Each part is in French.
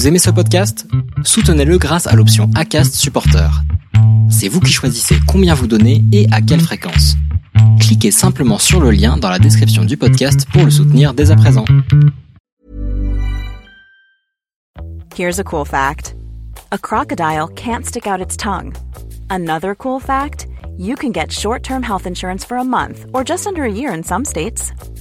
Vous aimez ce podcast? Soutenez-le grâce à l'option ACAST Supporter. C'est vous qui choisissez combien vous donnez et à quelle fréquence. Cliquez simplement sur le lien dans la description du podcast pour le soutenir dès à présent. Here's a cool fact. A crocodile can't stick out its tongue. Another cool fact, you can get short-term health insurance for a month or just under a year in some states.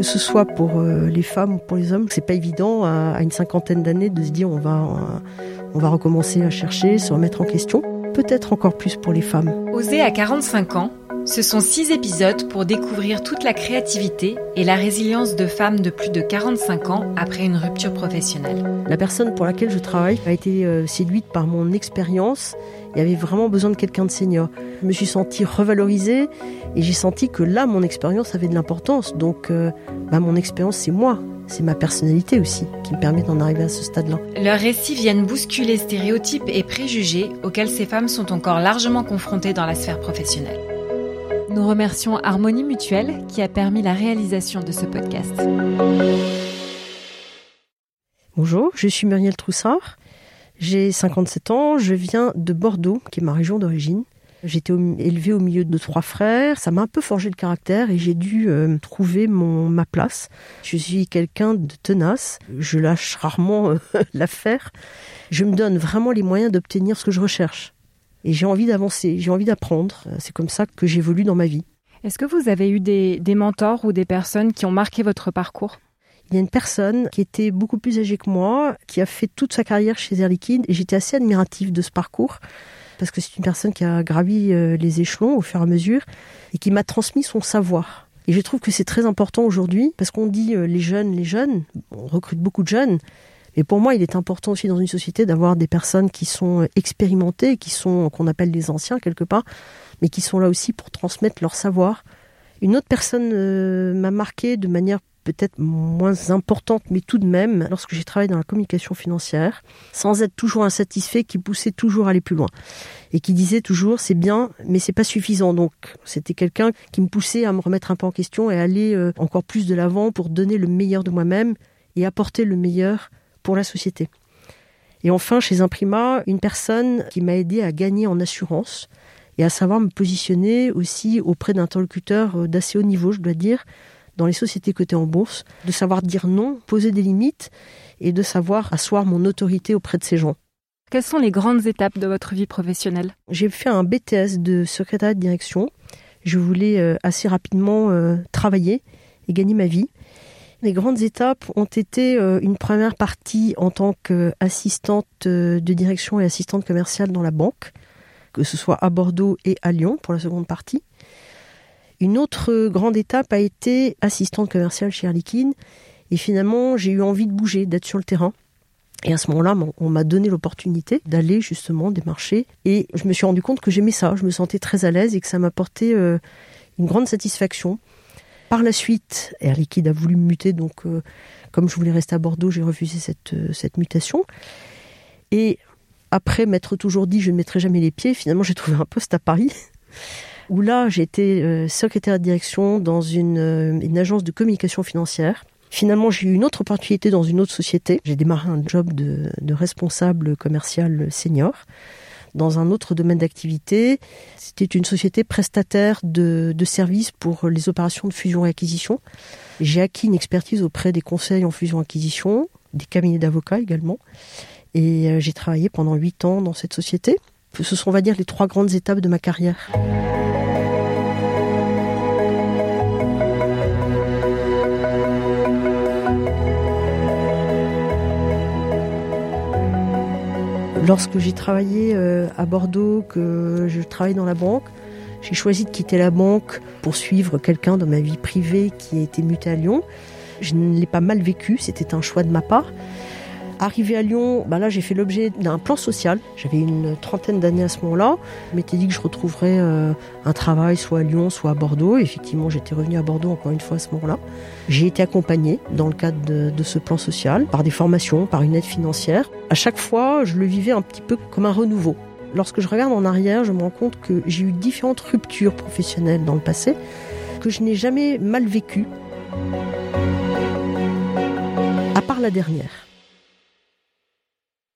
que ce soit pour euh, les femmes ou pour les hommes, c'est pas évident à, une cinquantaine d'années de se dire on va, on va recommencer à chercher, se remettre en question. Peut-être encore plus pour les femmes. Oser à 45 ans, ce sont six épisodes pour découvrir toute la créativité et la résilience de femmes de plus de 45 ans après une rupture professionnelle. La personne pour laquelle je travaille a été euh, séduite par mon expérience et avait vraiment besoin de quelqu'un de senior. Je me suis sentie revalorisée et j'ai senti que là, mon expérience avait de l'importance. Donc, euh, bah, mon expérience, c'est moi. C'est ma personnalité aussi qui me permet d'en arriver à ce stade-là. Leurs récits viennent bousculer stéréotypes et préjugés auxquels ces femmes sont encore largement confrontées dans la sphère professionnelle. Nous remercions Harmonie Mutuelle qui a permis la réalisation de ce podcast. Bonjour, je suis Muriel Troussard. J'ai 57 ans, je viens de Bordeaux, qui est ma région d'origine. J'étais élevée au milieu de trois frères, ça m'a un peu forgé le caractère et j'ai dû euh, trouver mon, ma place. Je suis quelqu'un de tenace, je lâche rarement euh, l'affaire. Je me donne vraiment les moyens d'obtenir ce que je recherche. Et j'ai envie d'avancer, j'ai envie d'apprendre. C'est comme ça que j'évolue dans ma vie. Est-ce que vous avez eu des, des mentors ou des personnes qui ont marqué votre parcours? Il y a une personne qui était beaucoup plus âgée que moi, qui a fait toute sa carrière chez Air Liquide, et j'étais assez admirative de ce parcours parce que c'est une personne qui a gravi euh, les échelons au fur et à mesure et qui m'a transmis son savoir. Et je trouve que c'est très important aujourd'hui parce qu'on dit euh, les jeunes, les jeunes, on recrute beaucoup de jeunes. Mais pour moi, il est important aussi dans une société d'avoir des personnes qui sont euh, expérimentées, qui sont qu'on appelle des anciens quelque part, mais qui sont là aussi pour transmettre leur savoir. Une autre personne m'a marqué de manière peut-être moins importante, mais tout de même, lorsque j'ai travaillé dans la communication financière, sans être toujours insatisfait, qui poussait toujours à aller plus loin. Et qui disait toujours, c'est bien, mais c'est pas suffisant. Donc, c'était quelqu'un qui me poussait à me remettre un peu en question et aller euh, encore plus de l'avant pour donner le meilleur de moi-même et apporter le meilleur pour la société. Et enfin, chez Imprima, une personne qui m'a aidé à gagner en assurance et à savoir me positionner aussi auprès d'interlocuteurs euh, d'assez haut niveau, je dois dire, dans les sociétés cotées en bourse, de savoir dire non, poser des limites et de savoir asseoir mon autorité auprès de ces gens. Quelles sont les grandes étapes de votre vie professionnelle? J'ai fait un BTS de secrétaire de direction. Je voulais euh, assez rapidement euh, travailler et gagner ma vie. Les grandes étapes ont été euh, une première partie en tant qu'assistante de direction et assistante commerciale dans la banque, que ce soit à Bordeaux et à Lyon pour la seconde partie. Une autre grande étape a été assistante commerciale chez Air. Et finalement, j'ai eu envie de bouger, d'être sur le terrain. Et à ce moment-là, on m'a donné l'opportunité d'aller justement démarcher. Et je me suis rendu compte que j'aimais ça. Je me sentais très à l'aise et que ça m'apportait euh, une grande satisfaction. Par la suite, Air Liquide a voulu me muter. Donc, euh, comme je voulais rester à Bordeaux, j'ai refusé cette, euh, cette mutation. Et après m'être toujours dit je ne mettrai jamais les pieds, finalement j'ai trouvé un poste à Paris où là j'étais euh, secrétaire de direction dans une, agence de communication financière. Finalement, j'ai eu une autre opportunité dans une autre société. J'ai démarré un job de responsable commercial senior dans un autre domaine d'activité. C'était une société prestataire de, services pour les opérations de fusion et acquisition. J'ai acquis une expertise auprès des conseils en fusion et acquisition, des cabinets d'avocats également. Et euh, j'ai travaillé pendant huit ans dans cette société. Ce sont, on va dire, les trois grandes étapes de ma carrière. Lorsque j'ai travaillé euh, à Bordeaux, que je travaillais dans la banque, j'ai choisi de quitter la banque pour suivre quelqu'un dans ma vie privée qui a été muté à Lyon. Je ne l'ai pas mal vécu, c'était un choix de ma part. Arrivé à Lyon, bah là j'ai fait l'objet d'un plan social. J'avais une trentaine d'années à ce moment-là. Je m'étais dit que je retrouverais euh, un travail soit à Lyon, soit à Bordeaux. effectivement, j'étais revenue à Bordeaux encore une fois à ce moment-là. J'ai été accompagnée dans le cadre de, ce plan social par des formations, par une aide financière. À chaque fois, je le vivais un petit peu comme un renouveau. Lorsque je regarde en arrière, je me rends compte que j'ai eu différentes ruptures professionnelles dans le passé que je n'ai jamais mal vécues, à part la dernière.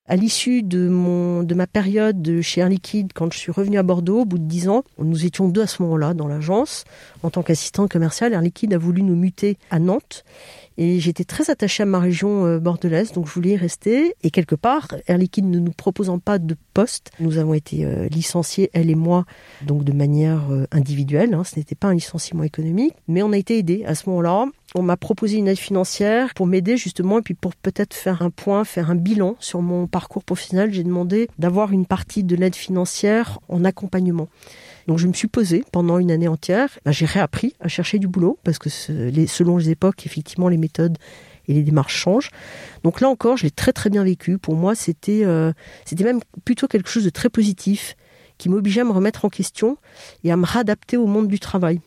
À l'issue de, de ma période chez Air Liquide, quand je suis revenue à Bordeaux, au bout de dix ans, nous étions deux à ce moment-là dans l'agence. En tant qu'assistante commerciale, Air Liquide a voulu nous muter à Nantes. Et j'étais très attachée à ma région euh, bordelaise, donc je voulais y rester. Et quelque part, Air Liquide ne nous proposant pas de poste, nous avons été euh, licenciés, elle et moi, donc de manière euh, individuelle. Hein, ce n'était pas un licenciement économique, mais on a été aidés à ce moment-là. On m'a proposé une aide financière pour m'aider justement et puis pour peut-être faire un point, faire un bilan sur mon parcours professionnel. J'ai demandé d'avoir une partie de l'aide financière en accompagnement. Donc je me suis posée pendant une année entière. Bah, j'ai réappris à chercher du boulot parce que selon les époques, effectivement, les méthodes et les démarches changent. Donc là encore, je l'ai très très bien vécu. Pour moi, c'était euh, c'était même plutôt quelque chose de très positif qui m'obligeait à me remettre en question et à me réadapter au monde du travail.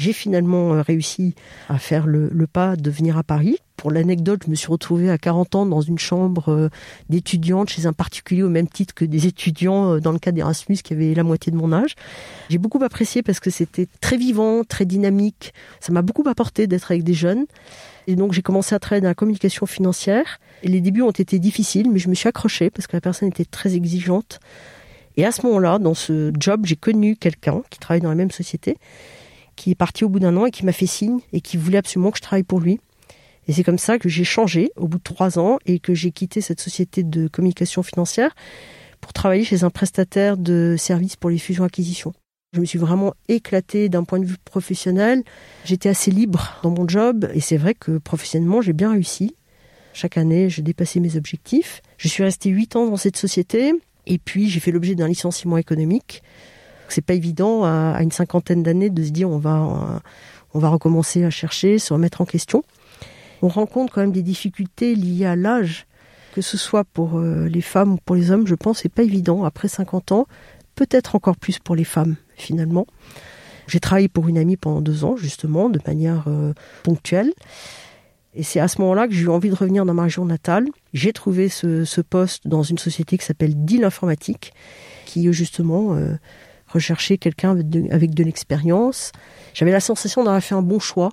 J'ai finalement euh, réussi à faire le, pas de venir à Paris. Pour l'anecdote, je me suis retrouvée à 40 ans dans une chambre euh, d'étudiante chez un particulier au même titre que des étudiants euh, dans le cas d'Erasmus qui avaient la moitié de mon âge. J'ai beaucoup apprécié parce que c'était très vivant, très dynamique. Ça m'a beaucoup apporté d'être avec des jeunes. Et donc j'ai commencé à travailler dans la communication financière. Les débuts ont été difficiles, mais je me suis accrochée parce que la personne était très exigeante. Et à ce moment-là, dans ce job, j'ai connu quelqu'un qui travaille dans la même société qui est parti au bout d'un an et qui m'a fait signe et qui voulait absolument que je travaille pour lui. Et c'est comme ça que j'ai changé au bout de trois ans et que j'ai quitté cette société de communication financière pour travailler chez un prestataire de services pour les fusions-acquisitions. Je me suis vraiment éclatée d'un point de vue professionnel. J'étais assez libre dans mon job et c'est vrai que professionnellement, j'ai bien réussi. Chaque année, j'ai dépassé mes objectifs. Je suis restée huit ans dans cette société et puis j'ai fait l'objet d'un licenciement économique c'est pas évident à, une cinquantaine d'années de se dire on va, on va recommencer à chercher, se remettre en question. On rencontre quand même des difficultés liées à l'âge, que ce soit pour euh, les femmes ou pour les hommes, je pense, c'est pas évident après 50 ans, peut-être encore plus pour les femmes finalement. J'ai travaillé pour une amie pendant deux ans, justement, de manière euh, ponctuelle. Et c'est à ce moment-là que j'ai eu envie de revenir dans ma région natale. J'ai trouvé ce, poste dans une société qui s'appelle Deal Informatique, qui justement euh, rechercher quelqu'un avec de, l'expérience. J'avais la sensation d'avoir fait un bon choix,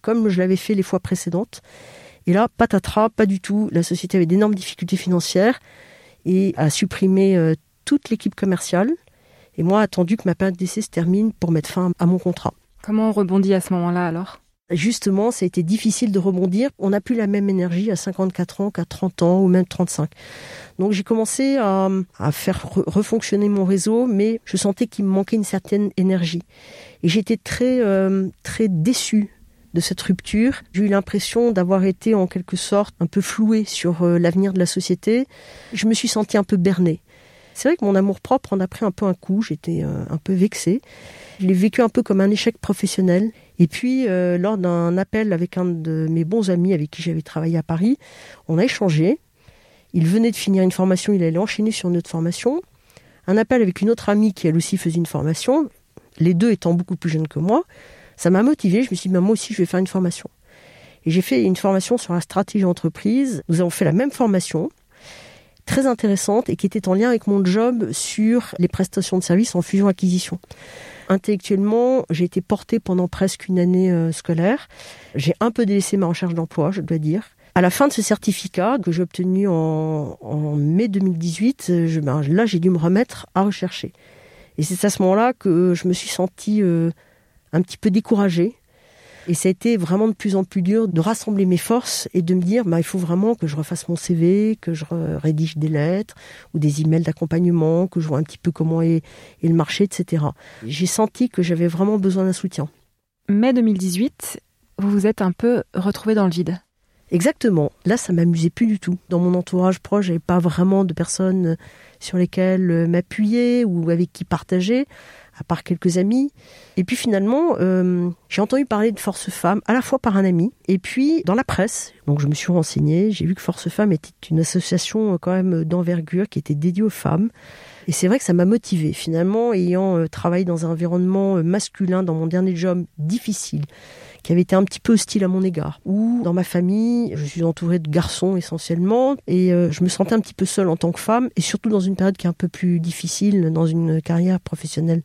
comme je l'avais fait les fois précédentes. Et là, patatras, pas du tout. La société avait d'énormes difficultés financières et a supprimé euh, toute l'équipe commerciale. Et moi, attendu que ma période d'essai se termine pour mettre fin à mon contrat. Comment on rebondit à ce moment-là alors? Justement, ça a été difficile de rebondir. On n'a plus la même énergie à 54 ans qu'à 30 ans ou même 35. Donc j'ai commencé à, faire refonctionner mon réseau, mais je sentais qu'il me manquait une certaine énergie. Et j'étais très, euh, très déçue de cette rupture. J'ai eu l'impression d'avoir été en quelque sorte un peu flouée sur euh, l'avenir de la société. Je me suis sentie un peu bernée. C'est vrai que mon amour propre en a pris un peu un coup, j'étais euh, un peu vexée. Je l'ai vécu un peu comme un échec professionnel. Et puis, euh, lors d'un appel avec un de mes bons amis avec qui j'avais travaillé à Paris, on a échangé. Il venait de finir une formation, il allait enchaîner sur une autre formation. Un appel avec une autre amie qui, elle aussi, faisait une formation. Les deux étant beaucoup plus jeunes que moi. Ça m'a motivé. Je me suis dit, bah, moi aussi, je vais faire une formation. Et j'ai fait une formation sur la stratégie entreprise. Nous avons fait la même formation très intéressante et qui était en lien avec mon job sur les prestations de services en fusion-acquisition. Intellectuellement, j'ai été portée pendant presque une année euh, scolaire. J'ai un peu délaissé ma recherche d'emploi, je dois dire. À la fin de ce certificat que j'ai obtenu en, mai 2018, je, ben, là j'ai dû me remettre à rechercher. Et c'est à ce moment-là que je me suis sentie euh, un petit peu découragée et ça a été vraiment de plus en plus dur de rassembler mes forces et de me dire, bah, il faut vraiment que je refasse mon CV, que je rédige des lettres ou des emails d'accompagnement, que je vois un petit peu comment est, est le marché, etc. J'ai senti que j'avais vraiment besoin d'un soutien. Mai 2018, vous vous êtes un peu retrouvé dans le vide. Exactement. Là, ça m'amusait plus du tout. Dans mon entourage proche, j'avais pas vraiment de personnes sur lesquelles euh, m'appuyer ou avec qui partager, à part quelques amis. Et puis finalement, euh, j'ai entendu parler de Force Femmes à la fois par un ami et puis dans la presse. Donc je me suis renseignée, j'ai vu que Force Femmes était une association euh, quand même d'envergure qui était dédiée aux femmes. Et c'est vrai que ça m'a motivée. Finalement, ayant travaillé dans un environnement masculin dans mon dernier job difficile, qui avait été un petit peu hostile à mon égard. Ou dans ma famille, je suis entourée de garçons essentiellement, et euh, je me sentais un petit peu seule en tant que femme, et surtout dans une période qui est un peu plus difficile dans une carrière professionnelle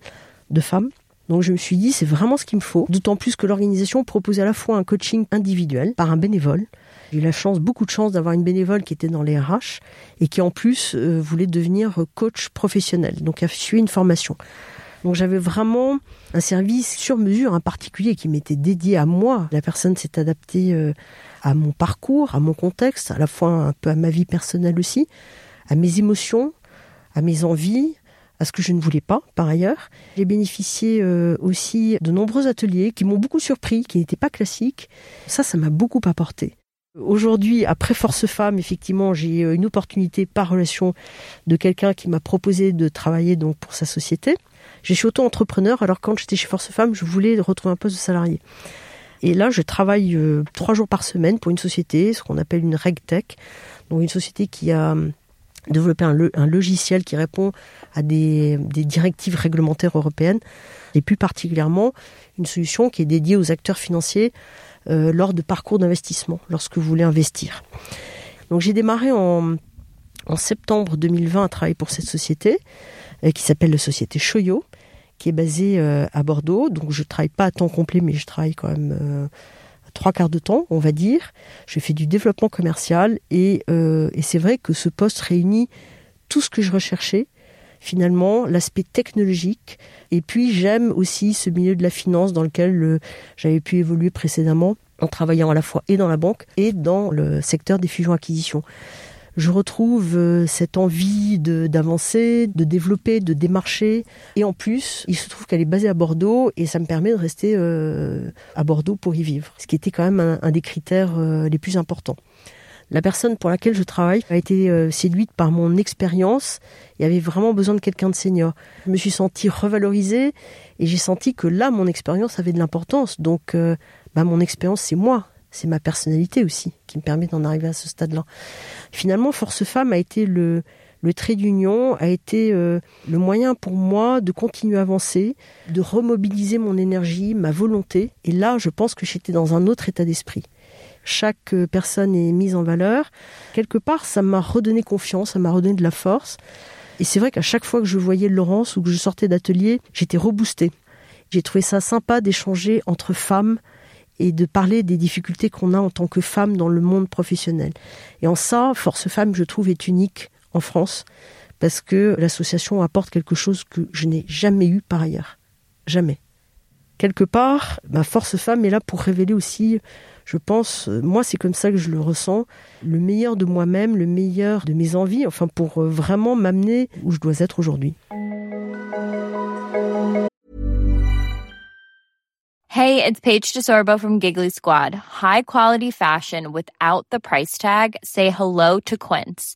de femme. Donc je me suis dit, c'est vraiment ce qu'il me faut, d'autant plus que l'organisation propose à la fois un coaching individuel par un bénévole. J'ai eu la chance, beaucoup de chance d'avoir une bénévole qui était dans les RH et qui en plus euh, voulait devenir coach professionnel, donc a suivi une formation. Donc j'avais vraiment un service sur mesure, un particulier qui m'était dédié à moi. La personne s'est adaptée euh, à mon parcours, à mon contexte, à la fois un peu à ma vie personnelle aussi, à mes émotions, à mes envies, à ce que je ne voulais pas par ailleurs. J'ai bénéficié euh, aussi de nombreux ateliers qui m'ont beaucoup surpris, qui n'étaient pas classiques. Ça, ça m'a beaucoup apporté. Aujourd'hui, après Force Femme, effectivement, j'ai une opportunité par relation de quelqu'un qui m'a proposé de travailler donc pour sa société. Je suis auto-entrepreneur, alors quand j'étais chez Force Femmes, je voulais retrouver un poste de salarié. Et là, je travaille euh, trois jours par semaine pour une société, ce qu'on appelle une RegTech, donc une société qui a euh, développé un, logiciel qui répond à des, directives réglementaires européennes, et plus particulièrement une solution qui est dédiée aux acteurs financiers euh, lors de parcours d'investissement, lorsque vous voulez investir. Donc j'ai démarré en, septembre 2020 à travailler pour cette société, qui s'appelle la société Choyo, qui est basé euh, à Bordeaux. Donc je travaille pas à temps complet, mais je travaille quand même euh, trois quarts de temps, on va dire. Je fais du développement commercial euh, et c'est vrai que ce poste réunit tout ce que je recherchais. Finalement, l'aspect technologique. Et puis j'aime aussi ce milieu de la finance dans lequel j'avais pu évoluer précédemment en travaillant à la fois et dans la banque et dans le secteur des fusions-acquisitions je retrouve euh, cette envie d'avancer, de, développer, de démarcher. Et en plus, il se trouve qu'elle est basée à Bordeaux et ça me permet de rester euh, à Bordeaux pour y vivre, ce qui était quand même un, des critères euh, les plus importants. La personne pour laquelle je travaille a été séduite par mon expérience et avait vraiment besoin de quelqu'un de senior. Je me suis sentie revalorisée et j'ai senti que là, mon expérience avait de l'importance. Donc, bah, mon expérience, c'est moi, c'est ma personnalité aussi qui me permet d'en arriver à ce stade-là. Finalement, Force Femme a été le, trait d'union, a été euh, le moyen pour moi de continuer à avancer, de remobiliser mon énergie, ma volonté. Et là, je pense que j'étais dans un autre état d'esprit. Chaque euh, personne est mise en valeur. Quelque part, ça m'a redonné confiance, ça m'a redonné de la force. Et c'est vrai qu'à chaque fois que je voyais Laurence ou que je sortais d'atelier, j'étais reboostée. J'ai trouvé ça sympa d'échanger entre femmes, et de parler des difficultés qu'on a en tant que femme dans le monde professionnel. Et en ça, Force Femmes, je trouve, est unique en France parce que l'association apporte quelque chose que je n'ai jamais eu par ailleurs. Jamais. Quelque part, ma Force Femme est là pour révéler aussi, je pense, moi c'est comme ça que je le ressens, le meilleur de moi-même, le meilleur de mes envies, enfin pour euh, vraiment m'amener où je dois être aujourd'hui. Hey, it's Paige DeSorbo from Giggly Squad. High quality fashion without the price tag. Say hello to Quince.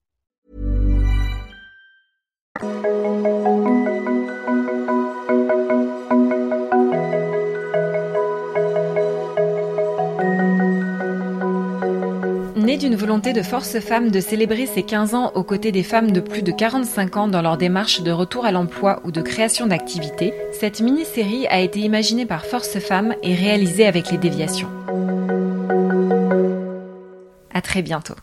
Né d'une volonté de force femme de célébrer ses 15 ans aux côtés des femmes de plus de 45 ans dans leur démarche de retour à l'emploi ou de création d'activité, cette mini-série a été imaginée par Force Femmes et réalisée avec les déviations. À très bientôt.